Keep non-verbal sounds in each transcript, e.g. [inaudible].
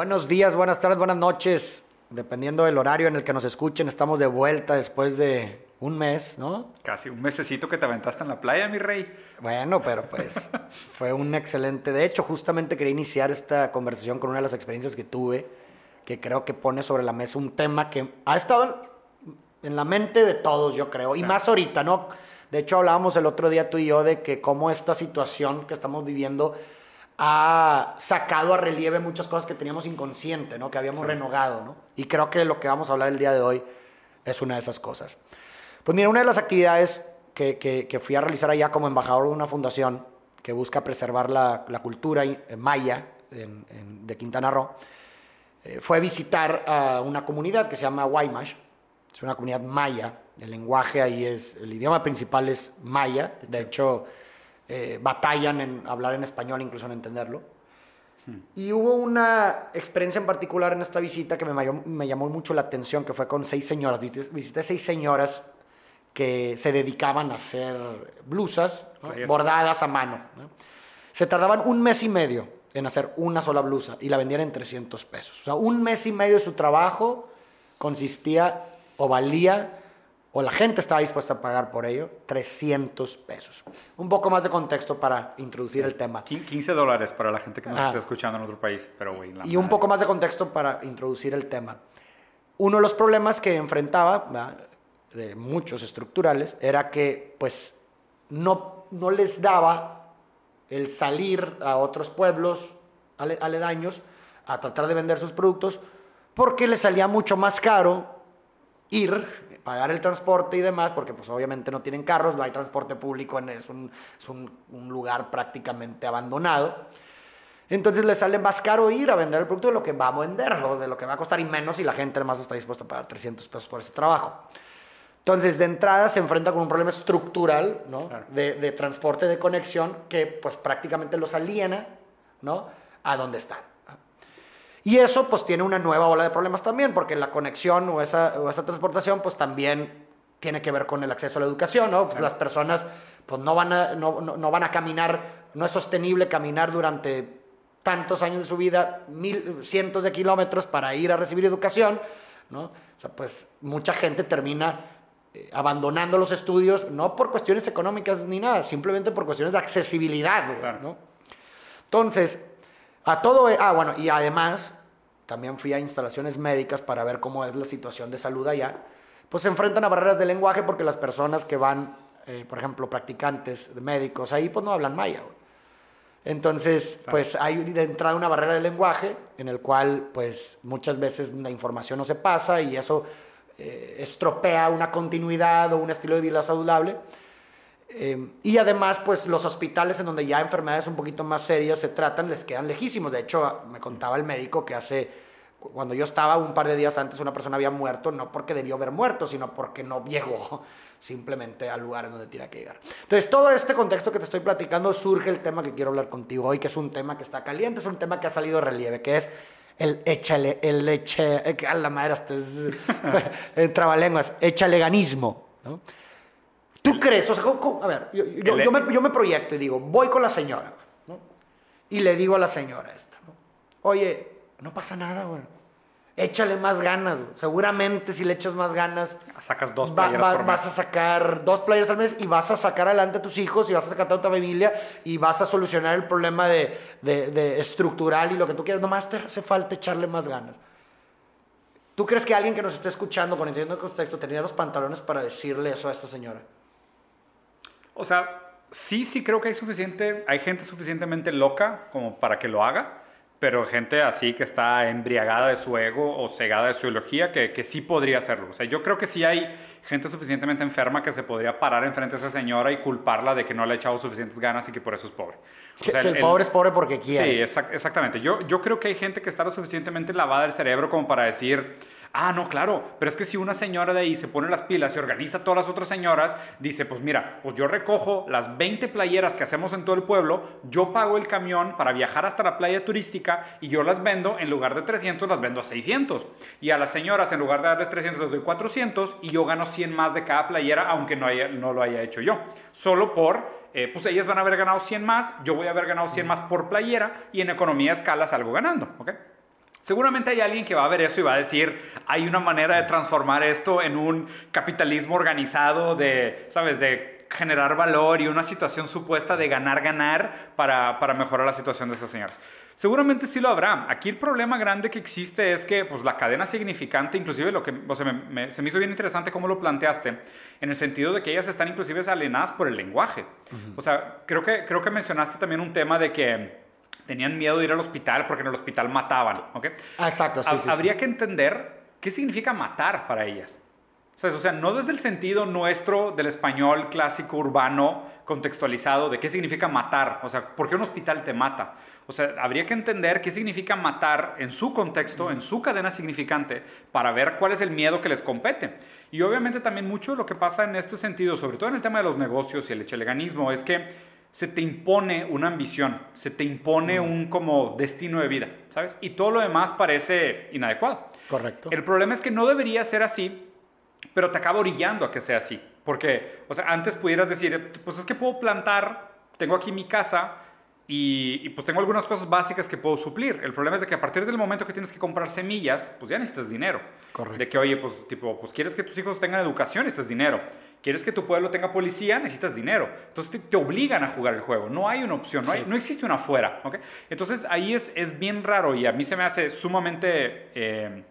Buenos días, buenas tardes, buenas noches. Dependiendo del horario en el que nos escuchen, estamos de vuelta después de un mes, ¿no? Casi un mesecito que te aventaste en la playa, mi rey. Bueno, pero pues [laughs] fue un excelente. De hecho, justamente quería iniciar esta conversación con una de las experiencias que tuve, que creo que pone sobre la mesa un tema que ha estado en la mente de todos, yo creo, y más ahorita, ¿no? De hecho, hablábamos el otro día tú y yo de que cómo esta situación que estamos viviendo ha sacado a relieve muchas cosas que teníamos inconsciente, ¿no? Que habíamos renogado, ¿no? Y creo que lo que vamos a hablar el día de hoy es una de esas cosas. Pues mira, una de las actividades que, que, fui a realizar allá como embajador de una fundación que busca preservar la, la cultura maya de Quintana Roo, eh, fue visitar a una comunidad que se llama Guaymash. Es una comunidad maya. El lenguaje ahí es, el idioma principal es maya. De hecho, eh, batallan en hablar en español, incluso en entenderlo. Hmm. Y hubo una experiencia en particular en esta visita que me, me llamó mucho la atención, que fue con seis señoras. Visité, seis señoras que se dedicaban a hacer blusas bordadas a mano. Se tardaban un mes y medio en hacer una sola blusa y la vendían en 300 pesos. O sea, un mes y medio de su trabajo consistía o valía, o la gente estaba dispuesta a pagar por ello, 300 pesos. Un poco más de contexto para introducir el tema. 15 dólares para la gente que nos está escuchando en otro país, pero güey. Y un poco más de contexto para introducir el tema. Uno de los problemas que enfrentaba, de muchos estructurales, era que pues no, no les daba el salir a otros pueblos aledaños a tratar de vender sus productos porque les salía mucho más caro ir, pagar el transporte y demás, porque pues obviamente no tienen carros, no hay transporte público, es un, es un, un lugar prácticamente abandonado. Entonces les sale más caro ir a vender el producto de lo que va a vender o de lo que va a costar y menos si la gente además está dispuesta a pagar 300 pesos por ese trabajo. Entonces, de entrada se enfrenta con un problema estructural, ¿no? De, de, transporte, de conexión, que pues prácticamente los aliena, ¿no? A donde están. Y eso pues tiene una nueva ola de problemas también, porque la conexión o esa, o esa transportación pues también tiene que ver con el acceso a la educación, ¿no? Pues las personas pues no van, a, no, no, van a caminar, no es sostenible caminar durante tantos años de su vida, mil, cientos de kilómetros para ir a recibir educación, ¿no? O sea, pues mucha gente termina eh, abandonando los estudios, no por cuestiones económicas ni nada, simplemente por cuestiones de accesibilidad. ¿no? Entonces, a todo, e, ah, bueno, y además, también fui a instalaciones médicas para ver cómo es la situación de salud allá, pues se enfrentan a barreras de lenguaje porque las personas que van, eh, por ejemplo, practicantes médicos, ahí pues no hablan maya. Entonces, pues hay de entrada una barrera de lenguaje en el cual, pues muchas veces la información no se pasa y eso eh, estropea una continuidad o un estilo de vida saludable. Eh, y además, pues los hospitales en donde ya enfermedades un poquito más serias se tratan, les quedan lejísimos. De hecho, me contaba el médico que hace, cuando yo estaba un par de días antes, una persona había muerto, no porque debió haber muerto, sino porque no llegó [laughs] simplemente al lugar en donde tiene que llegar. Entonces, todo este contexto que te estoy platicando, surge el tema que quiero hablar contigo hoy, que es un tema que está caliente, es un tema que ha salido de relieve, que es el échale, el eche, eh, a la madre, hasta es, [laughs] el trabalenguas, échaleganismo, ¿no? ¿Tú crees? O sea, a ver, yo, yo, me, yo, me, proyecto y digo, voy con la señora, ¿no? Y le digo a la señora esta, ¿no? Oye, no pasa nada, güey échale más ganas. Seguramente si le echas más ganas, sacas dos playeras por Vas a sacar dos players al mes y vas a sacar adelante a tus hijos y vas a sacar a tu familia y vas a solucionar el problema de, de, estructural y lo que tú quieras. Nomás te hace falta echarle más ganas. ¿Tú crees que alguien que nos esté escuchando con entiendo el contexto tenía los pantalones para decirle eso a esta señora? O sea, sí, sí creo que hay suficiente, hay gente suficientemente loca como para que lo haga pero gente así que está embriagada de su ego o cegada de su ideología que, que sí podría hacerlo. O sea, yo creo que sí hay gente suficientemente enferma que se podría parar enfrente de esa señora y culparla de que no le ha echado suficientes ganas y que por eso es pobre. O sea, que el, pobre es pobre porque quiere. Sí, exactamente. Yo, yo creo que hay gente que está lo suficientemente lavada del cerebro como para decir Ah, no, claro, pero es que si una señora de ahí se pone las pilas y organiza a todas las otras señoras, dice, pues mira, pues yo recojo las 20 playeras que hacemos en todo el pueblo, yo pago el camión para viajar hasta la playa turística y yo las vendo, en lugar de 300, las vendo a 600. Y a las señoras, en lugar de darles 300, les doy 400 y yo gano 100 más de cada playera, aunque no, haya, no lo haya hecho yo. Solo por eh, pues ellas van a haber ganado 100 más, yo voy a haber ganado 100 más por playera y en economía de escala salgo ganando, ¿ok? Seguramente hay alguien que va a ver eso y va a decir, hay una manera de transformar esto en un capitalismo organizado de, ¿sabes?, de generar valor y una situación supuesta de ganar-ganar para, para mejorar la situación de estas señoras. Seguramente sí lo habrá. Aquí el problema grande que existe es que pues, la cadena significante, inclusive lo que o sea, me, se me hizo bien interesante cómo lo planteaste, en el sentido de que ellas están inclusive alienadas por el lenguaje. O sea, creo que, creo que mencionaste también un tema de que tenían miedo de ir al hospital porque en el hospital mataban. Ah, exacto, sí, sí, Habría que entender qué significa matar para ellas. O sea, no desde el sentido nuestro del español clásico urbano contextualizado de qué significa matar, o sea, ¿por qué un hospital te mata? O sea, habría que entender qué significa matar en su contexto, en su cadena significante, para ver cuál es el miedo que les compete. Y obviamente también mucho lo que pasa en este sentido, sobre todo en el tema de los negocios y el echeleganismo, es que se te impone una ambición, se te impone un como destino de vida, ¿sabes? Y todo lo demás parece inadecuado. Correcto. El problema es que no debería ser así pero te acaba orillando a que sea así. Porque, o sea, antes pudieras decir, pues es que puedo plantar, tengo aquí mi casa y, pues tengo algunas cosas básicas que puedo suplir. El problema es de que a partir del momento que tienes que comprar semillas, pues ya necesitas dinero. Correcto. De que, oye, pues tipo, pues quieres que tus hijos tengan educación, necesitas dinero. Quieres que tu pueblo tenga policía, necesitas dinero. Entonces te, obligan a jugar el juego. No hay una opción, no, hay, no existe una afuera. ¿okay? Entonces ahí es, es bien raro y a mí se me hace sumamente eh,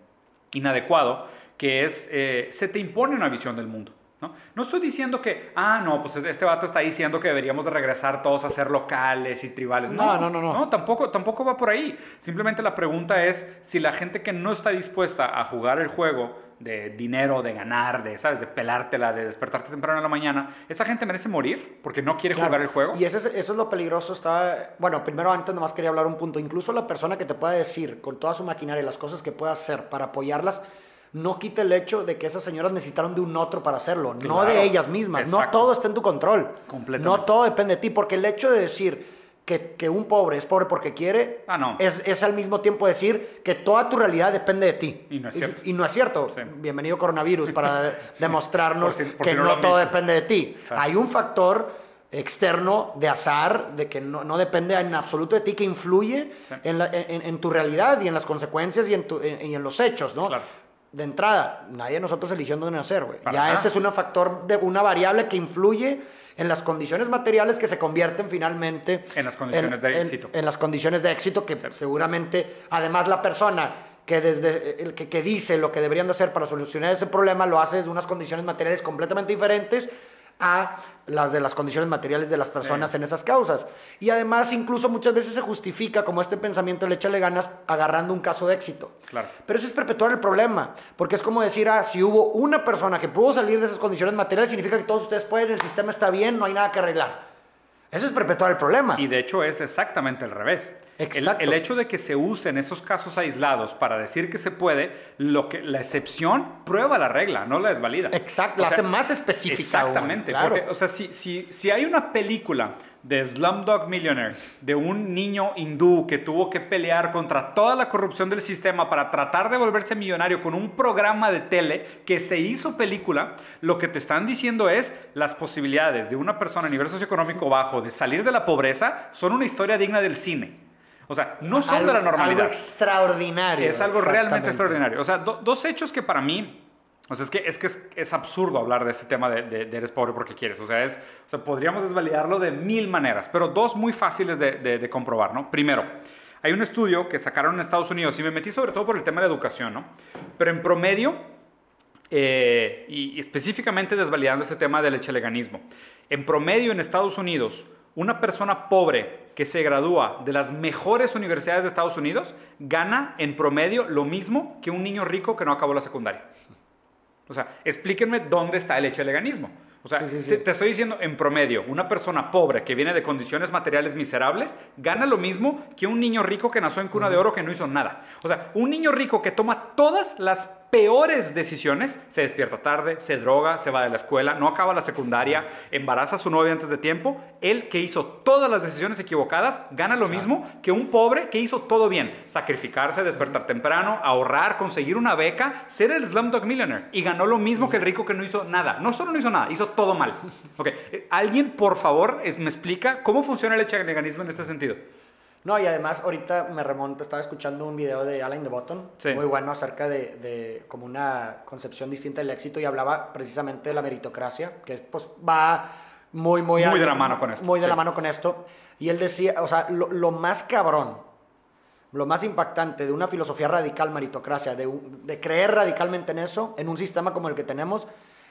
inadecuado que es, eh, se te impone una visión del mundo. ¿No? no estoy diciendo que, ah, no, pues este vato está diciendo que deberíamos de regresar todos a ser locales y tribales. No, no, no, no. No, tampoco, tampoco va por ahí. Simplemente la pregunta es si la gente que no está dispuesta a jugar el juego de dinero, de ganar, de, ¿sabes? De pelártela, de despertarte temprano en la mañana, ¿esa gente merece morir porque no quiere jugar el juego? Y eso es, eso es lo peligroso. Está, bueno, primero antes nomás quería hablar un punto. Incluso la persona que te pueda decir con toda su maquinaria las cosas que pueda hacer para apoyarlas, no quita el hecho de que esas señoras necesitaron de un otro para hacerlo, no de ellas mismas. No todo está en tu control. No todo depende de ti, porque el hecho de decir que, un pobre es pobre porque quiere, ah, es, al mismo tiempo decir que toda tu realidad depende de ti. Y no es cierto. Y, no es cierto. Bienvenido coronavirus para [laughs] demostrarnos que no, todo depende de ti. Hay un factor externo de azar, de que no, depende en absoluto de ti, que influye en, tu realidad y en las consecuencias y en, y en los hechos, ¿no? Claro de entrada, nadie de nosotros eligió dónde nacer, güey. Ya ese es un factor de una variable que influye en las condiciones materiales que se convierten finalmente en las condiciones de éxito. En, las condiciones de éxito que seguramente, además la persona que desde el que, que, dice lo que deberían de hacer para solucionar ese problema lo hace desde unas condiciones materiales completamente diferentes a las de las condiciones materiales de las personas en esas causas. Y además incluso muchas veces se justifica como este pensamiento le échale ganas agarrando un caso de éxito. Claro. Pero eso es perpetuar el problema, porque es como decir, ah, si hubo una persona que pudo salir de esas condiciones materiales, significa que todos ustedes pueden, el sistema está bien, no hay nada que arreglar. Eso es perpetuar el problema. Y de hecho es exactamente al revés. Exacto. El, hecho de que se usen esos casos aislados para decir que se puede, lo que, la excepción prueba la regla, no la desvalida. Exacto, la hace más específica. Exactamente. Porque, o sea, si, si, si hay una película de Slumdog Millionaire, de un niño hindú que tuvo que pelear contra toda la corrupción del sistema para tratar de volverse millonario con un programa de tele que se hizo película, lo que te están diciendo es las posibilidades de una persona a nivel socioeconómico bajo de salir de la pobreza son una historia digna del cine. O sea, no son de la normalidad. Algo extraordinario. Es algo realmente extraordinario. O sea, dos hechos que para mí o sea, es que es, que es, absurdo hablar de este tema de, de, eres pobre porque quieres. O sea, es, o sea, podríamos desvalidarlo de mil maneras, pero dos muy fáciles de, comprobar, ¿no? Primero, hay un estudio que sacaron en Estados Unidos y me metí sobre todo por el tema de la educación, ¿no? Pero en promedio, eh, y, específicamente desvalidando este tema del echeleganismo, en promedio en Estados Unidos, una persona pobre que se gradúa de las mejores universidades de Estados Unidos gana en promedio lo mismo que un niño rico que no acabó la secundaria. O sea, explíquenme dónde está el echeleganismo. O sea, Te, estoy diciendo en promedio, una persona pobre que viene de condiciones materiales miserables gana lo mismo que un niño rico que nació en cuna de oro que no hizo nada. O sea, un niño rico que toma todas las peores decisiones, se despierta tarde, se droga, se va de la escuela, no acaba la secundaria, embaraza a su novia antes de tiempo, él que hizo todas las decisiones equivocadas gana lo mismo que un pobre que hizo todo bien, sacrificarse, despertar temprano, ahorrar, conseguir una beca, ser el Slumdog Millionaire. Y ganó lo mismo que el rico que no hizo nada. No solo no hizo nada, hizo todo mal. Okay. ¿Alguien, por favor, me explica cómo funciona el echeleganismo en este sentido? No, y además ahorita me remonto, estaba escuchando un video de Alain de Botton, Sí. muy bueno acerca de, de como una concepción distinta del éxito y hablaba precisamente de la meritocracia, que pues va muy, muy... Muy de la mano con esto, Muy de sí. la mano con esto. Y él decía, o sea, lo, lo más cabrón, lo más impactante de una filosofía radical meritocracia, de, de creer radicalmente en eso, en un sistema como el que tenemos,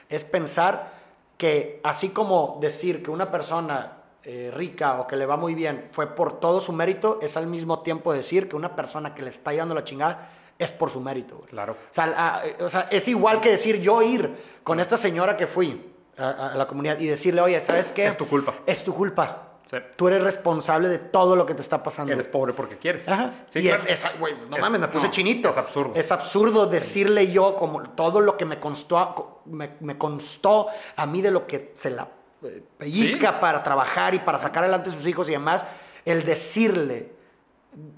es pensar que así como decir que una persona eh, rica o que le va muy bien fue por todo su mérito, es al mismo tiempo decir que una persona que le está llevando la chingada es por su mérito. güey. Claro. O sea, a- eh, o sea, es igual que decir yo ir con esta señora que fui a, a la comunidad y decirle, oye, ¿sabes qué? Es tu culpa. Es tu culpa. Sí. Tú eres responsable de todo lo que te está pasando. Eres pobre porque quieres. Ajá. Sí, y claro. es, no Es- mames, me puse no, chinito. es absurdo. Es absurdo decirle yo como todo lo que me constó, me, me constó a mí de lo que se la eh, pellizca para trabajar y para sacar adelante a sus hijos y demás, el decirle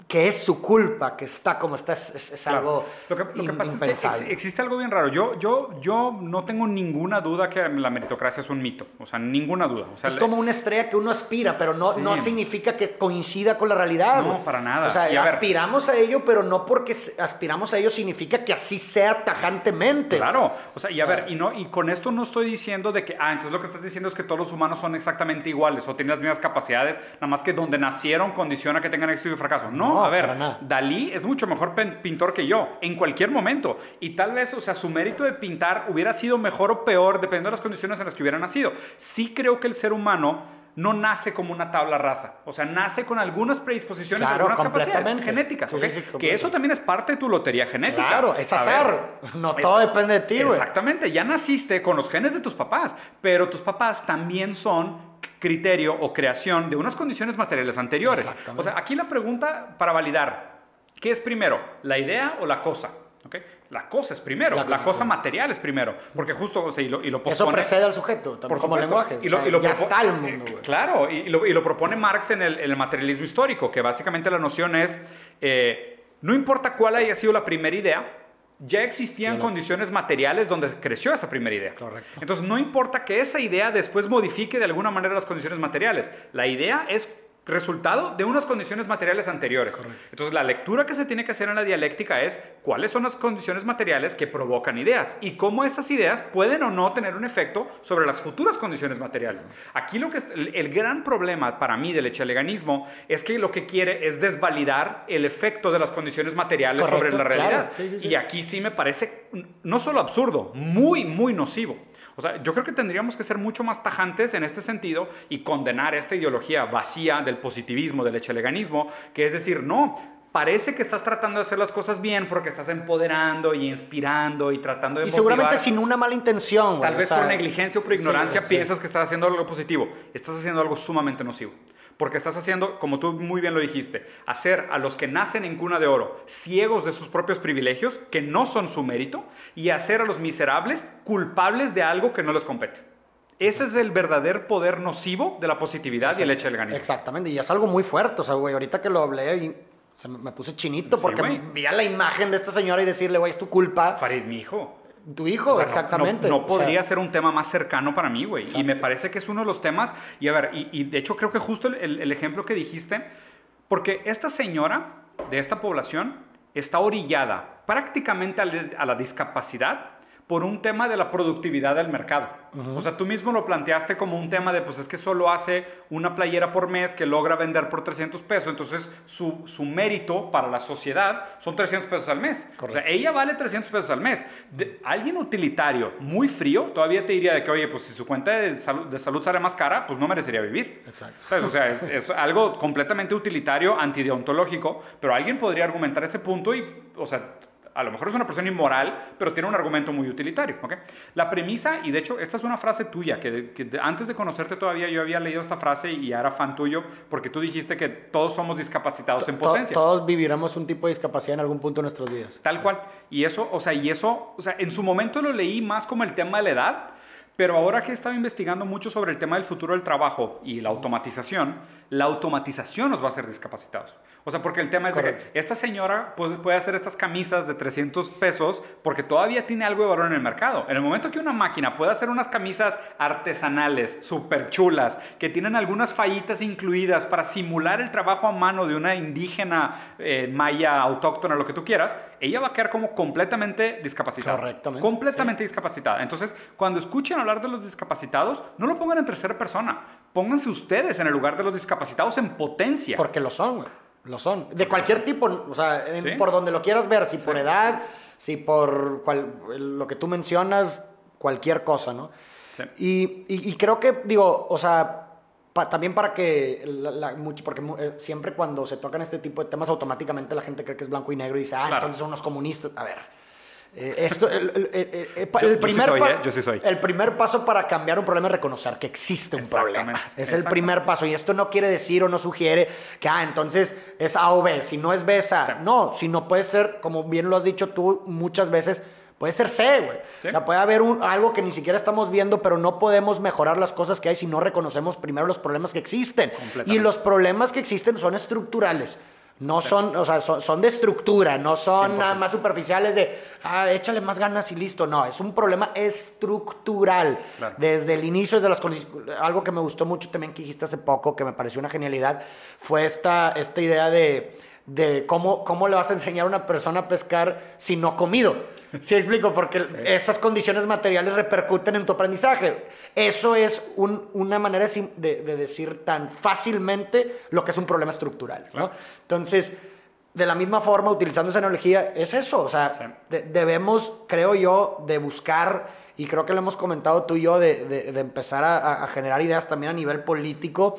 que es su culpa que está como está es, es- es Claro. algo lo que, lo que pasa es que ex- existe algo bien raro. Yo, yo, yo no tengo ninguna duda que la meritocracia es un mito. O sea, ninguna duda. O sea, es como una estrella que uno aspira, pero no, Sí. no significa que coincida con la realidad. No, para nada. O sea, ver- aspiramos a ello, pero no porque aspiramos a ello significa que así sea tajantemente. Claro, o sea, y a ver, y, no, y con esto no estoy diciendo de que, ah, entonces lo que estás diciendo es que todos los humanos son exactamente iguales o tienen las mismas capacidades, nada más que donde nacieron condiciona que tengan éxito y fracaso. No, No, a ver. Dalí es mucho mejor pintor que yo, en cualquier momento. Y tal vez, o sea, su mérito de pintar hubiera sido mejor o peor, dependiendo de las condiciones en las que hubiera nacido. Sí creo que el ser humano no nace como una tabla rasa, o sea, nace con algunas predisposiciones, Claro, algunas capacidades genéticas, que eso también es parte de tu lotería genética. Claro, es ver, azar. No es- todo depende de ti, güey. Exactamente, ya naciste con los genes de tus papás, pero tus papás también son criterio o creación de unas condiciones materiales anteriores. O sea, aquí la pregunta para validar, ¿qué es primero, la idea o la cosa? ¿Ok? La cosa es primero, La la, cosa material es primero, porque justo, o sea, y lo, y lo Eso precede al sujeto, por como supuesto. lenguaje. Y lo, sea, y lo ya propo- está el mundo. Claro, y, y lo, y lo propone Marx en el, en el materialismo histórico, que básicamente la noción es, eh, no importa cuál haya sido la primera idea, ya existían condiciones materiales donde creció esa primera idea. Correcto. Entonces, no importa que esa idea después modifique de alguna manera las condiciones materiales. La idea es resultado de unas condiciones materiales anteriores. Entonces, la lectura que se tiene que hacer en la dialéctica es cuáles son las condiciones materiales que provocan ideas y cómo esas ideas pueden o no tener un efecto sobre las futuras condiciones materiales. Aquí lo que es, el, el gran problema para mí del echeleganismo es que lo que quiere es desvalidar el efecto de las condiciones materiales Correcto, sobre la claro. realidad. Sí, sí, sí. Y aquí sí me parece no solo absurdo, muy, muy nocivo. O sea, yo creo que tendríamos que ser mucho más tajantes en este sentido y condenar esta ideología vacía del positivismo, del echeleganismo, que es decir, no, parece que estás tratando de hacer las cosas bien porque estás empoderando y inspirando y tratando de Y seguramente motivar. sin una mala intención, güey. Tal o vez sea, por negligencia o por ignorancia sí, sí. piensas que estás haciendo algo positivo. Estás haciendo algo sumamente nocivo. Porque estás haciendo, como tú muy bien lo dijiste, hacer a los que nacen en cuna de oro ciegos de sus propios privilegios, que no son su mérito, y hacer a los miserables culpables de algo que no les compete. Ese es el verdadero poder nocivo de la positividad y el hecho del ganismo. Exactamente, y es algo muy fuerte, o sea, güey, ahorita que lo hablé y se me, me puse chinito Sí, porque güey. vi a la imagen de esta señora y decirle, güey, es tu culpa, Farid, mi hijo. Tu hijo, O sea, no- exactamente. No, o no sea, podría ser un tema más cercano para mí, güey. Y me parece que es uno de los temas. Y a ver, y, y de hecho creo que justo el, el- el ejemplo que dijiste, porque esta señora de esta población está orillada prácticamente a la discapacidad por un tema de la productividad del mercado. O sea, tú mismo lo planteaste como un tema de, pues es que solo hace una playera por mes que logra vender por 300 pesos, entonces su, su mérito para la sociedad son 300 pesos al mes. O sea, ella vale 300 pesos al mes. De- alguien utilitario, muy frío, todavía te diría de que, oye, pues si su cuenta de salud, de salud sale más cara, pues no merecería vivir. Exacto. ¿Sabes? O sea, es, es algo completamente utilitario, antideontológico, pero alguien podría argumentar ese punto y, o sea, a lo mejor es una persona inmoral, pero tiene un argumento muy utilitario. ¿ok? La premisa, y de hecho, esta es una frase tuya, que, antes de conocerte todavía yo había leído esta frase y ya era fan tuyo, porque tú dijiste que todos somos discapacitados en to- potencia. todos viviremos un tipo de discapacidad en algún punto de nuestros días. Tal cual. Y eso, o sea, y eso, o sea, en su momento lo leí más como el tema de la edad, Pero ahora que he estado investigando mucho sobre el tema del futuro del trabajo y la automatización, la automatización nos va a hacer discapacitados. O sea, porque el tema es de que esta señora pues, puede hacer estas camisas de 300 pesos porque todavía tiene algo de valor en el mercado. En el momento que una máquina puede hacer unas camisas artesanales, súper chulas, que tienen algunas fallitas incluidas para simular el trabajo a mano de una indígena eh, maya autóctona, lo que tú quieras, ella va a quedar como completamente discapacitada. Correctamente. Completamente discapacitada. Entonces, cuando escuchen hablar de los discapacitados, no lo pongan en tercera persona. Pónganse ustedes en el lugar de los discapacitados en potencia. Porque lo son, güey. Lo son. De cualquier tipo, o sea, por donde lo quieras ver, si por edad, si por lo que tú mencionas, cualquier cosa, ¿no? Sí. Y, creo que, digo, o sea, también para que, mucho, porque eh, siempre cuando se tocan este tipo de temas, automáticamente la gente cree que es blanco y negro y dice, ah, entonces son unos comunistas. A ver, eh, esto, el, primer paso, el primer paso para cambiar un problema es reconocer que existe un problema. Es el primer paso. Y esto no quiere decir o no sugiere que, ah, entonces es A o B. Si no es B, es A. No, si no puede ser, como bien lo has dicho tú muchas veces, puede ser C, güey. O sea, puede haber un, algo que ni siquiera estamos viendo, pero no podemos mejorar las cosas que hay si no reconocemos primero los problemas que existen. Y los problemas que existen son estructurales. No son, o sea, son, de estructura, no son nada más superficiales de, ah, échale más ganas y listo. No, es un problema estructural. Desde el inicio, desde las Algo que me gustó mucho también que dijiste hace poco, que me pareció una genialidad, fue esta, esta idea de, de cómo, cómo le vas a enseñar a una persona a pescar si no ha comido. Sí, explico, porque esas condiciones materiales repercuten en tu aprendizaje. Eso es una manera de, decir tan fácilmente lo que es un problema estructural. ¿no? Entonces, de la misma forma, utilizando esa analogía, es eso. O sea, debemos, creo yo, de buscar y creo que lo hemos comentado tú y yo, de, de, empezar a, generar ideas también a nivel político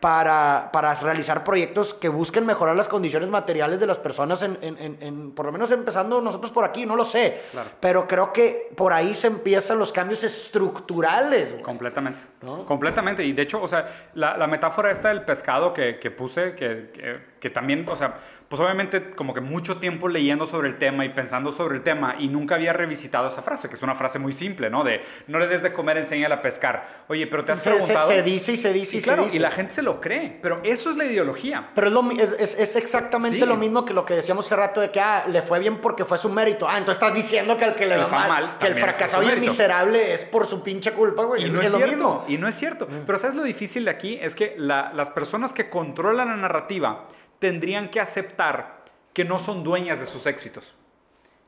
para, para, realizar proyectos que busquen mejorar las condiciones materiales de las personas, en, en, en, por lo menos empezando nosotros por aquí, no lo sé, pero creo que por ahí se empiezan los cambios estructurales. Completamente, completamente, y de hecho, o sea, la, la metáfora esta del pescado que, que puse, que, que, que también, o sea, pues obviamente como que mucho tiempo leyendo sobre el tema y pensando sobre el tema y nunca había revisitado esa frase, que es una frase muy simple, ¿no? De no le des de comer, enséñale a pescar. Oye, pero te has preguntado... Se, dice y se dice y, claro, se dice. Y la gente se lo cree, pero eso es la ideología. Pero es, lo, es, es, exactamente lo mismo que lo que decíamos hace rato de que ah, le fue bien porque fue su mérito. Ah, entonces estás diciendo que el que le va mal, que el fracasado y el miserable es por su pinche culpa, güey. Y no es, lo mismo. Y no es cierto. Mm. Pero ¿sabes lo difícil de aquí? Es que las personas que controlan la narrativa tendrían que aceptar que no son dueñas de sus éxitos.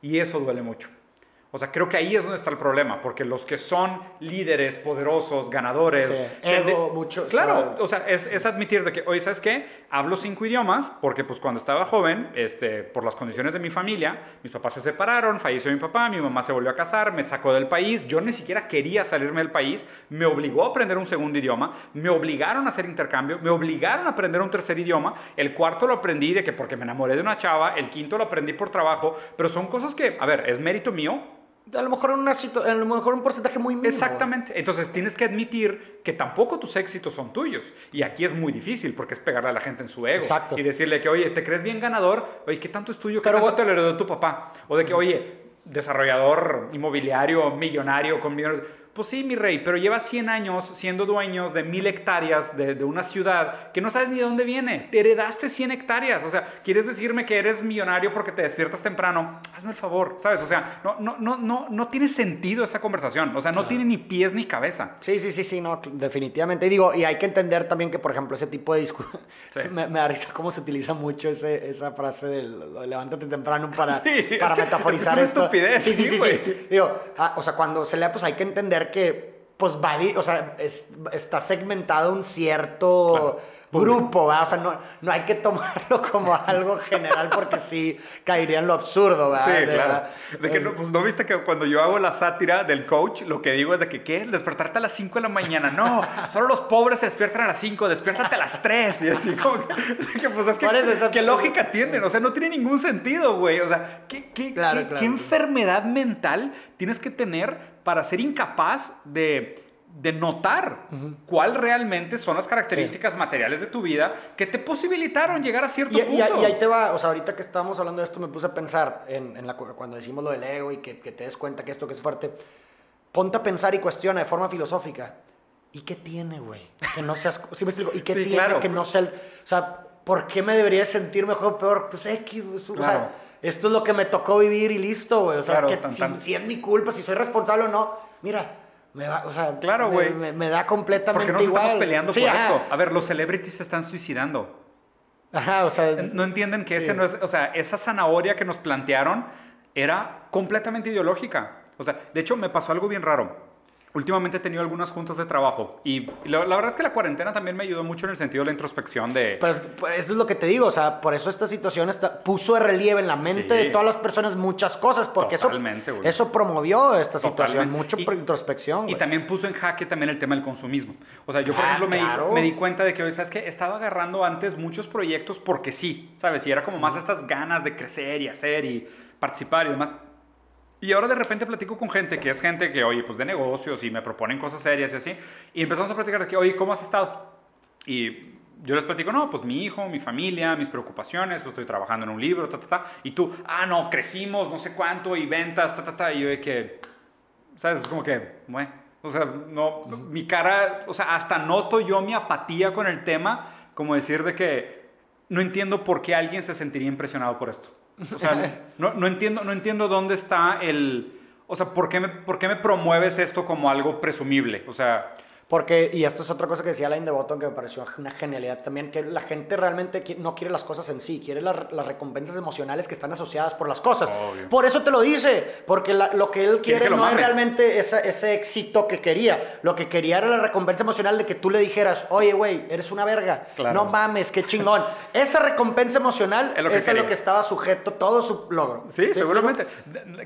Y eso duele mucho. O sea, creo que ahí es donde está el problema, porque los que son líderes, poderosos, ganadores... ego, mucho... Claro, o sea, es, admitir de que, oye, ¿sabes qué? Hablo cinco idiomas, porque pues cuando estaba joven, este, por las condiciones de mi familia, mis papás se separaron, falleció mi papá, mi mamá se volvió a casar, me sacó del país, yo ni siquiera quería salirme del país, me obligó a aprender un segundo idioma, me obligaron a hacer intercambio, me obligaron a aprender un tercer idioma, el cuarto lo aprendí de que porque me enamoré de una chava, el quinto lo aprendí por trabajo, pero son cosas que, a ver, es mérito mío, a lo mejor en una a lo mejor un porcentaje muy mínimo. Exactamente. Entonces tienes que admitir que tampoco tus éxitos son tuyos. Y aquí es muy difícil porque es pegarle a la gente en su ego. Exacto. Y decirle que, oye, ¿te crees bien ganador? Oye, ¿qué tanto es tuyo? ¿Qué tanto te lo heredó tu papá? O de que, oye, desarrollador inmobiliario, millonario, con millones pues sí, mi rey, pero llevas 100 años siendo dueños de mil hectáreas de, una ciudad que no sabes ni de dónde viene. Te heredaste 100 hectáreas. O sea, ¿quieres decirme que eres millonario porque te despiertas temprano? Hazme el favor, ¿sabes? O sea, no, no, no, no, no tiene sentido esa conversación. O sea, no tiene ni pies ni cabeza. Sí, sí, sí, sí, no, definitivamente. Y digo, y hay que entender también que, por ejemplo, ese tipo de discurso, [laughs] me, da risa cómo se utiliza mucho ese, esa frase del levántate temprano para, para metaforizar es una Estupidez, sí, sí, sí, sí, Digo, ah, o sea, cuando se lea, pues hay que entender que, pues, va, o sea, está segmentado un cierto grupo, ¿verdad? O sea, no, no, hay que tomarlo [laughs] como algo general porque sí caería en lo absurdo, ¿verdad? Sí, claro. De que no, pues no viste que cuando yo hago la sátira del coach, lo que digo es de que, ¿qué? Despertarte a las 5 de la mañana. No, solo los pobres se despiertan a las 5, despiértate a las 3. Y así como que, [laughs] pues es que, ¿qué lógica tienen? O sea, no tiene ningún sentido, güey. O sea, ¿qué, qué, qué, qué enfermedad mental tienes que tener para ser incapaz de de notar cuál realmente son las características materiales de tu vida que te posibilitaron llegar a cierto punto. Y, ahí te va, o sea, ahorita que estábamos hablando de esto me puse a pensar en, la, cuando decimos lo del ego y que, te des cuenta que esto que es fuerte. ponte a pensar y cuestiona de forma filosófica. ¿Y qué tiene, güey? Que no seas... [laughs] ¿Sí me explico? ¿Y qué Sí, tiene claro. que no sea... el- O sea, ¿por qué me debería sentir mejor o peor? Pues X, güey. O Claro. sea, esto es lo que me tocó vivir y listo, güey. O sea, Claro, que tan, si, tan. si es mi culpa, si soy responsable o no, mira, me va, o sea, Claro, me- güey. Me, me da completamente Porque no nos igual. estamos peleando Sí, por ajá. esto. A ver, los celebrities se están suicidando. Ajá, o sea, No entienden que Sí. ese no es, o sea, esa zanahoria que nos plantearon era completamente ideológica. O sea, de hecho me pasó algo bien raro. Últimamente he tenido algunas juntas de trabajo y la, la verdad es que la cuarentena también me ayudó mucho en el sentido de la introspección de... Pero pues, eso es lo que te digo, o sea, por eso esta situación está, puso de relieve en la mente Sí. de todas las personas muchas cosas, porque Totalmente, eso, eso promovió esta situación, mucho Y- introspección. Y también puso en jaque también el tema del consumismo. O sea, yo por Ah, ejemplo me, di- me di cuenta de que hoy, ¿sabes qué? Estaba agarrando antes muchos proyectos porque sí, ¿sabes? Y era como más estas ganas de crecer y hacer y participar y demás. Y ahora de repente platico con gente que es gente que, oye, pues de negocios y me proponen cosas serias y así. Y empezamos a platicar de que, oye, ¿cómo has estado? Y yo les platico, no, pues mi hijo, mi familia, mis preocupaciones, pues estoy trabajando en un libro, ta, ta, ta. Y tú, ah, no, crecimos, no sé cuánto, y ventas, ta, ta, ta. Y yo de que, ¿sabes? Es como que, bueno, o sea, no, mi cara, o sea, hasta noto yo mi apatía con el tema, como decir de que no entiendo por qué alguien se sentiría impresionado por esto. O sea, [laughs] no, no entiendo, no entiendo dónde está el, o sea, ¿por qué, me, ¿por qué me promueves esto como algo presumible? O sea, Porque, y esto es otra cosa que decía Line de Botton que me pareció una genialidad también, que la gente realmente no quiere las cosas en sí, quiere la- las recompensas emocionales que están asociadas por las cosas. Obvio. Por eso te lo dice, porque la- lo que él Quiere que no es realmente esa- ese éxito que quería. Lo que quería era la recompensa emocional de que tú le dijeras, oye, güey, eres una verga. Claro. No mames, qué chingón. esa recompensa emocional Es lo que es a lo que estaba sujeto todo su logro. sí, ¿Sí seguramente.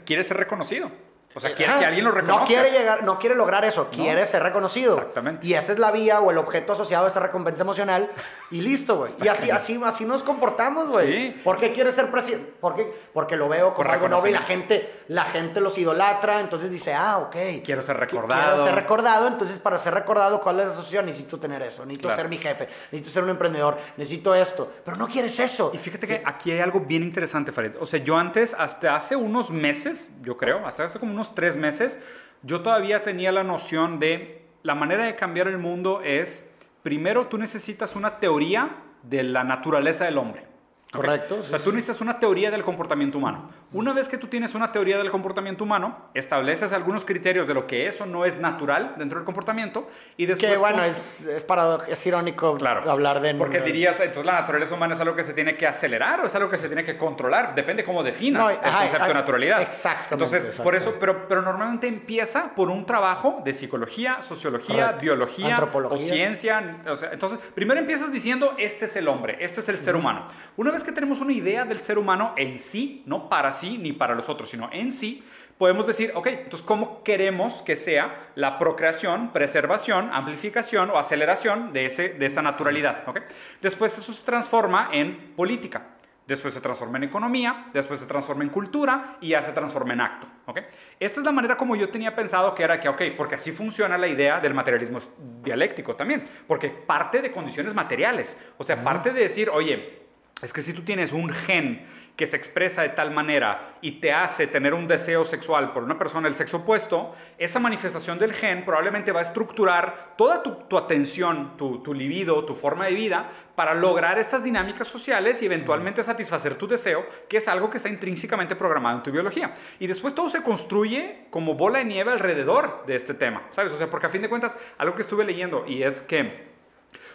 Quiere ser reconocido. O sea, quiere Ajá. que alguien lo reconozca. No quiere llegar, no quiere lograr eso, quiere ser reconocido. Exactamente. Y esa es la vía o el objeto asociado a esa recompensa emocional y listo, güey. Y así, así, así nos comportamos, güey. Sí. ¿Por qué quiere ser presidente? ¿Por qué? Porque lo veo como algo noble y la gente, la gente los idolatra, entonces dice, ah, ok. Quiero ser recordado. Quiero ser recordado, entonces para ser recordado, ¿cuál es la asociación? Necesito tener eso, necesito Claro. ser mi jefe, necesito ser un emprendedor, necesito esto. Pero no quieres eso. Y fíjate que aquí hay algo bien interesante, Farid. O sea, yo antes, hasta hace unos meses, yo creo, hasta hace como unos tres meses, yo todavía tenía la noción de la manera de cambiar el mundo es, primero tú necesitas una teoría de la naturaleza del hombre. Correcto, O sí, sea, tú necesitas una teoría del comportamiento humano. Una vez que tú tienes una teoría del comportamiento humano, estableces algunos criterios de lo que eso no es natural dentro del comportamiento y después... que bueno, es, es, es irónico Claro. hablar de... Porque dirías, entonces la naturaleza humana es algo que se tiene que acelerar o es algo que se tiene que controlar. Depende cómo definas No, el ajá, concepto ah, de naturalidad. exactamente, Entonces, por eso, pero, pero normalmente empieza por un trabajo de psicología, sociología, Correcto. biología Antropología. o ciencia. O sea, entonces, primero empiezas diciendo, este es el hombre, este es el ser humano. Una vez que tenemos una idea del ser humano en sí, no para sí ni para los otros, sino en sí, podemos decir, ok, entonces, ¿cómo queremos que sea la procreación, preservación, amplificación o aceleración de, ese, de esa naturalidad? ¿ok? Después eso se transforma en política. Después se transforma en economía, después se transforma en cultura y ya se transforma en acto. ¿ok? Esta es la manera como yo tenía pensado que era que, ok, porque así funciona la idea del materialismo dialéctico también, porque parte de condiciones materiales, o sea, parte de decir, oye, es que si tú tienes un gen que se expresa de tal manera y te hace tener un deseo sexual por una persona del sexo opuesto, esa manifestación del gen probablemente va a estructurar toda tu, tu atención, tu, tu libido, tu forma de vida para lograr estas dinámicas sociales y eventualmente satisfacer tu deseo, que es algo que está intrínsecamente programado en tu biología. Y después todo se construye como bola de nieve alrededor de este tema, ¿sabes? O sea, porque a fin de cuentas, algo que estuve leyendo y es que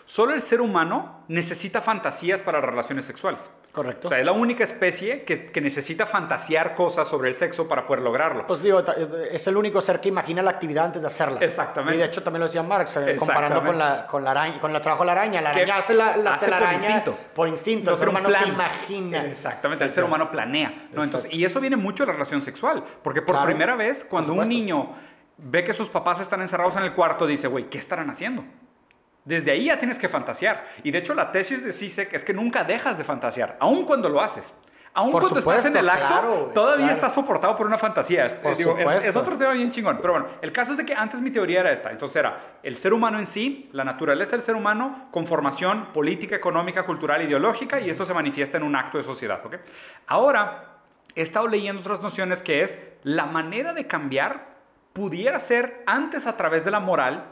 Solo el ser humano necesita fantasías para relaciones sexuales. Correcto. O sea, es la única especie que, que necesita fantasear cosas sobre el sexo para poder lograrlo. Pues digo, es el único ser que imagina la actividad antes de hacerla. Exactamente. Y de hecho también lo decía Marx, eh, comparando con la, con la araña, con el trabajo de la araña. La araña hace la, la hace por instinto. Por instinto. No el ser humano se imagina. Exactamente, el ser humano planea. ¿no? Exacto. Entonces, y eso viene mucho de la relación sexual. Porque por Claro. primera vez, cuando un niño ve que sus papás están encerrados en el cuarto, dice, güey, ¿qué estarán haciendo? Desde ahí ya tienes que fantasear. Y de hecho, la tesis de CISEC es que nunca dejas de fantasear, aun cuando lo haces. Aun Por cuando estás en el acto, claro, todavía claro. estás soportado por una fantasía. Es, Por digo, es- otro tema bien chingón. Pero bueno, el caso es de que antes mi teoría era esta. Entonces era el ser humano en sí, la naturaleza del ser humano, con formación política, económica, cultural, ideológica, y esto se manifiesta en un acto de sociedad. ¿ok? Ahora, he estado leyendo otras nociones que es la manera de cambiar pudiera ser antes a través de la moral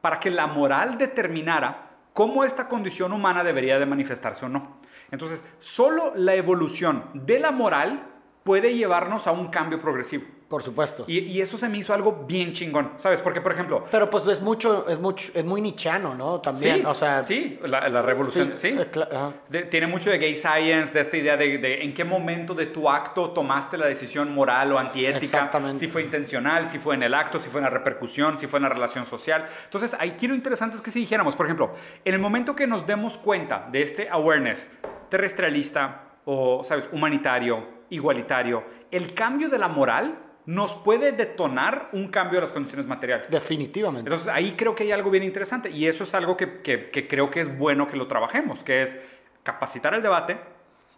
para que la moral determinara cómo esta condición humana debería de manifestarse o no. Entonces, solo la evolución de la moral puede llevarnos a un cambio progresivo. Por supuesto. Y, y, eso se me hizo algo bien chingón, ¿sabes? Porque, por ejemplo... Pero pues es mucho, es mucho, es muy nichano, ¿no? También, sí, o sea... Sí, la, la revolución, sí. sí. Eh, de, tiene mucho de gay science, de esta idea de, de, en qué momento de tu acto tomaste la decisión moral o antiética. Exactamente. Si fue intencional, si fue en el acto, si fue en la repercusión, si fue en la relación social. Entonces, aquí lo interesante es que si dijéramos, por ejemplo, en el momento que nos demos cuenta de este awareness terrestrialista o, ¿sabes?, humanitario, igualitario, el cambio de la moral nos puede detonar un cambio de las condiciones materiales. Definitivamente. Entonces ahí creo que hay algo bien interesante y eso es algo que, que, que creo que es bueno que lo trabajemos, que es capacitar el debate.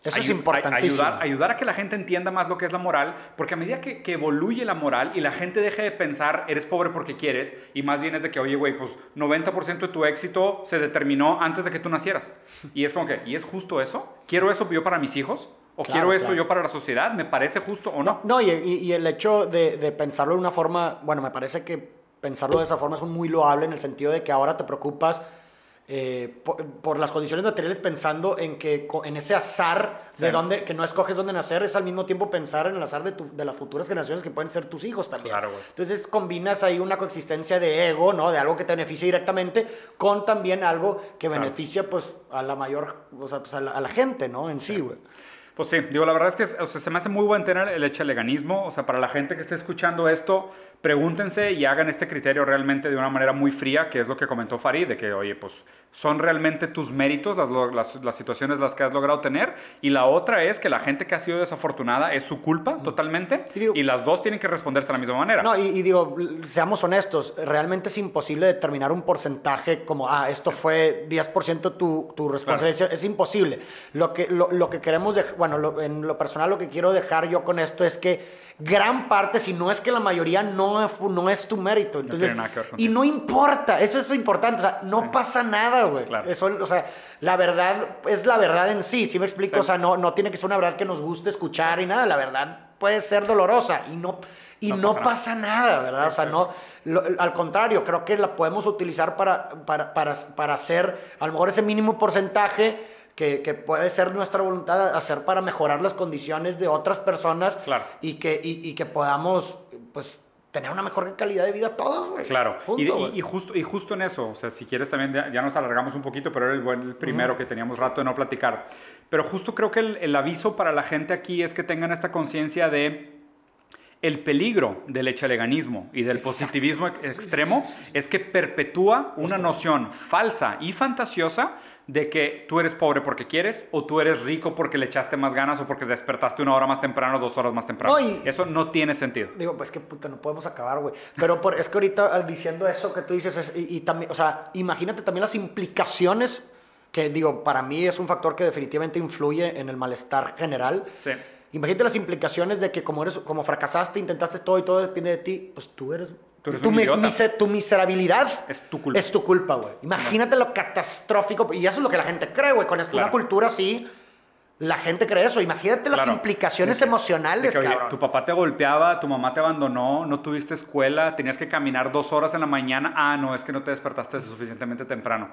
Eso es importantísimo. Ayudar, ayudar, a que la gente entienda más lo que es la moral, porque a medida que, que, evoluye la moral y la gente deje de pensar, eres pobre porque quieres, y más bien es de que, oye, güey, pues 90% de tu éxito se determinó antes de que tú nacieras. Y es como que, ¿y es justo eso? ¿Quiero eso yo para mis hijos? ¿O Claro, quiero esto claro. yo para la sociedad? ¿Me parece justo o no? No, y, y- y el hecho de, de pensarlo de una forma, bueno, me parece que pensarlo de esa forma es muy loable en el sentido de que ahora te preocupas eh, por, por las condiciones materiales pensando en que en ese azar de Sí. dónde, que no escoges dónde nacer, es al mismo tiempo pensar en el azar de, tu- de las futuras generaciones que pueden ser tus hijos también. Claro, güey. Entonces combinas ahí una coexistencia de ego, ¿no? De algo que te beneficia directamente con también algo que beneficia pues a la mayor, o sea, pues, a la, a la gente, ¿no? En sí, güey. Pues sí, digo, la verdad es que o sea, se me hace muy buen tener el echeleganismo. O sea, para la gente que esté escuchando esto, pregúntense y hagan este criterio realmente de una manera muy fría, que es lo que comentó Farid, de que, oye, pues son realmente tus méritos las, las, las situaciones las que has logrado tener. Y la otra es que la gente que ha sido desafortunada es su culpa totalmente. Y digo- y las dos tienen que responderse de la misma manera. No, y, y digo, seamos honestos, realmente es imposible determinar un porcentaje como, ah, esto fue 10% tu, tu responsabilidad. Es imposible. Lo que, lo, lo que queremos, dej- bueno, lo- en lo personal lo que quiero dejar yo con esto es que gran parte, si no es que la mayoría, no, no es tu mérito. Entonces, ver y no importa, eso es lo importante, o sea, no Sí. pasa nada, güey. Claro. Eso, o sea, la verdad es la verdad en sí, ¿sí me explico? Sí. O sea, no, no tiene que ser una verdad que nos guste escuchar y nada, la verdad puede ser dolorosa y no, y No no, pasa nada, ¿verdad? Sí, o sea, no, lo- al contrario, creo que la podemos utilizar para, para, para, para hacer a lo mejor ese mínimo porcentaje que, que puede ser nuestra voluntad hacer para mejorar las condiciones de otras personas Claro. y, que, y, y que podamos, pues, tener una mejor calidad de vida todos, güey. Claro, Punto, y, y- güey. y justo, y justo en eso, o sea, si quieres también, ya, ya nos alargamos un poquito, pero era el, buen, el primero que teníamos rato de no platicar. Pero justo creo que el, el aviso para la gente aquí es que tengan esta conciencia de el peligro del echaleganismo y del positivismo ex- extremo es que perpetúa una noción falsa y fantasiosa de que tú eres pobre porque quieres o tú eres rico porque le echaste más ganas o porque despertaste una hora más temprano, dos horas más temprano. Eso no tiene sentido. Digo, pues que puta, no podemos acabar, güey. Pero por, es que ahorita diciendo eso que tú dices, es- y, y también, o sea, imagínate también las implicaciones, que digo, para mí es un factor que definitivamente influye en el malestar general. Sí. Imagínate las implicaciones de que como eres, como fracasaste, intentaste todo y todo depende de ti, pues tú eres... Tú eres tu, un mis- idiota. mise- tu miserabilidad Es tu culpa. Es tu culpa, güey. Imagínate lo catastrófico. Y eso es lo que la gente cree, güey. Con esto, Claro. una cultura así, la gente cree eso. Imagínate las Claro. implicaciones De que- emocionales, de que, oye, cabrón. tu papá te golpeaba, tu mamá te abandonó, no tuviste escuela, tenías que caminar dos horas en la mañana. Ah, no, es que no te despertaste suficientemente temprano.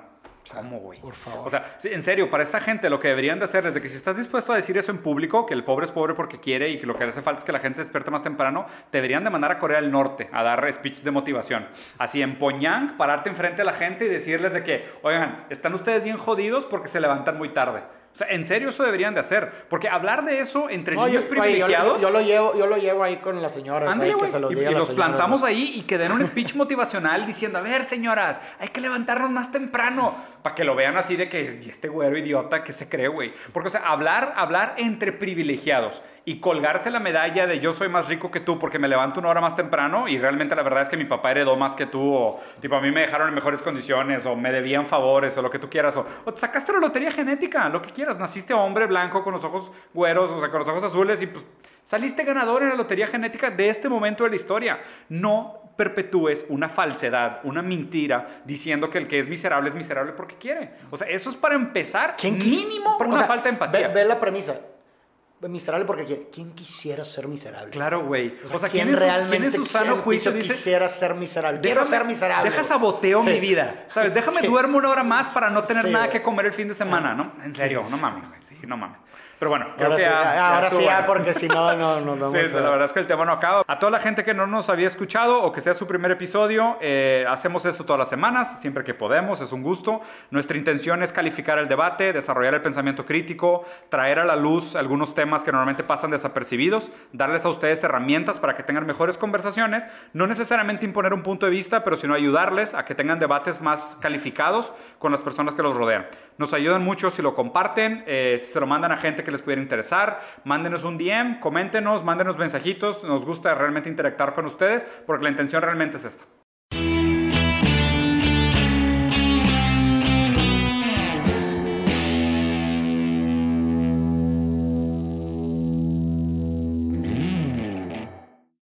¿Cómo, güey? por favor. O sea, en serio, para esta gente lo que deberían de hacer es de que si estás dispuesto a decir eso en público, que el pobre es pobre porque quiere y que lo que hace falta es que la gente se despierte más temprano, te deberían de mandar a Corea del Norte a dar speech de motivación. Así en Pyongyang, pararte enfrente de la gente y decirles de que, oigan, están ustedes bien jodidos porque se levantan muy tarde. O sea, en serio eso deberían de hacer. Porque hablar de eso entre No, niños yo, privilegiados... Yo, lo llevo, yo lo llevo ahí con las señoras. Ándale, ahí que se los Y, digan y los señoras, plantamos ¿no? ahí y que den un speech motivacional diciendo, a ver, señoras, hay que levantarnos más temprano. Para que lo vean así de que, este güero idiota que se cree, güey. Porque, o sea, hablar, hablar entre privilegiados y colgarse la medalla de yo soy más rico que tú porque me levanto una hora más temprano y realmente la verdad es que mi papá heredó más que tú o tipo a mí me dejaron en mejores condiciones o me debían favores o lo que tú quieras o, o te sacaste la lotería genética, lo que quieras, naciste hombre blanco con los ojos güeros, o sea, con los ojos azules y pues saliste ganador en la lotería genética de este momento de la historia. No perpetúes una falsedad, una mentira diciendo que el que es miserable es miserable porque quiere. O sea, eso es para empezar ¿Quién mínimo Pero, una o sea, falta de empatía. Ve, ve la premisa. miserable porque ¿quién, quién quisiera ser miserable? Claro, güey. O sea, ¿quién ¿quién, en su- realmente quién en su sano juicio dice, quisiera ser miserable? Quiero Déjame- ser miserable. Deja saboteo Sí. mi vida. ¿Sabes? Déjame Sí. duermo una hora más para no tener Sí, nada que comer el fin de semana, ¿no? En serio, no mames, güey. Sí, no mames. Pero bueno, creo Ahora que sí, ya, ya, ahora estuvo sí, ya, bueno. porque si no, no, no, [laughs] no. Sí, sí, la verdad es que el tema no acaba. A toda la gente que no nos había escuchado o que sea su primer episodio, eh, hacemos esto todas las semanas, siempre que podemos, es un gusto. Nuestra intención es calificar el debate, desarrollar el pensamiento crítico, traer a la luz algunos temas que normalmente pasan desapercibidos, darles a ustedes herramientas para que tengan mejores conversaciones, no necesariamente imponer un punto de vista, pero sino ayudarles a que tengan debates más calificados con las personas que los rodean. Nos ayudan mucho si lo comparten, eh, si se lo mandan a gente que les pudiera interesar, mándenos un DM, coméntenos, mándenos mensajitos, nos gusta realmente interactuar con ustedes porque la intención realmente es esta.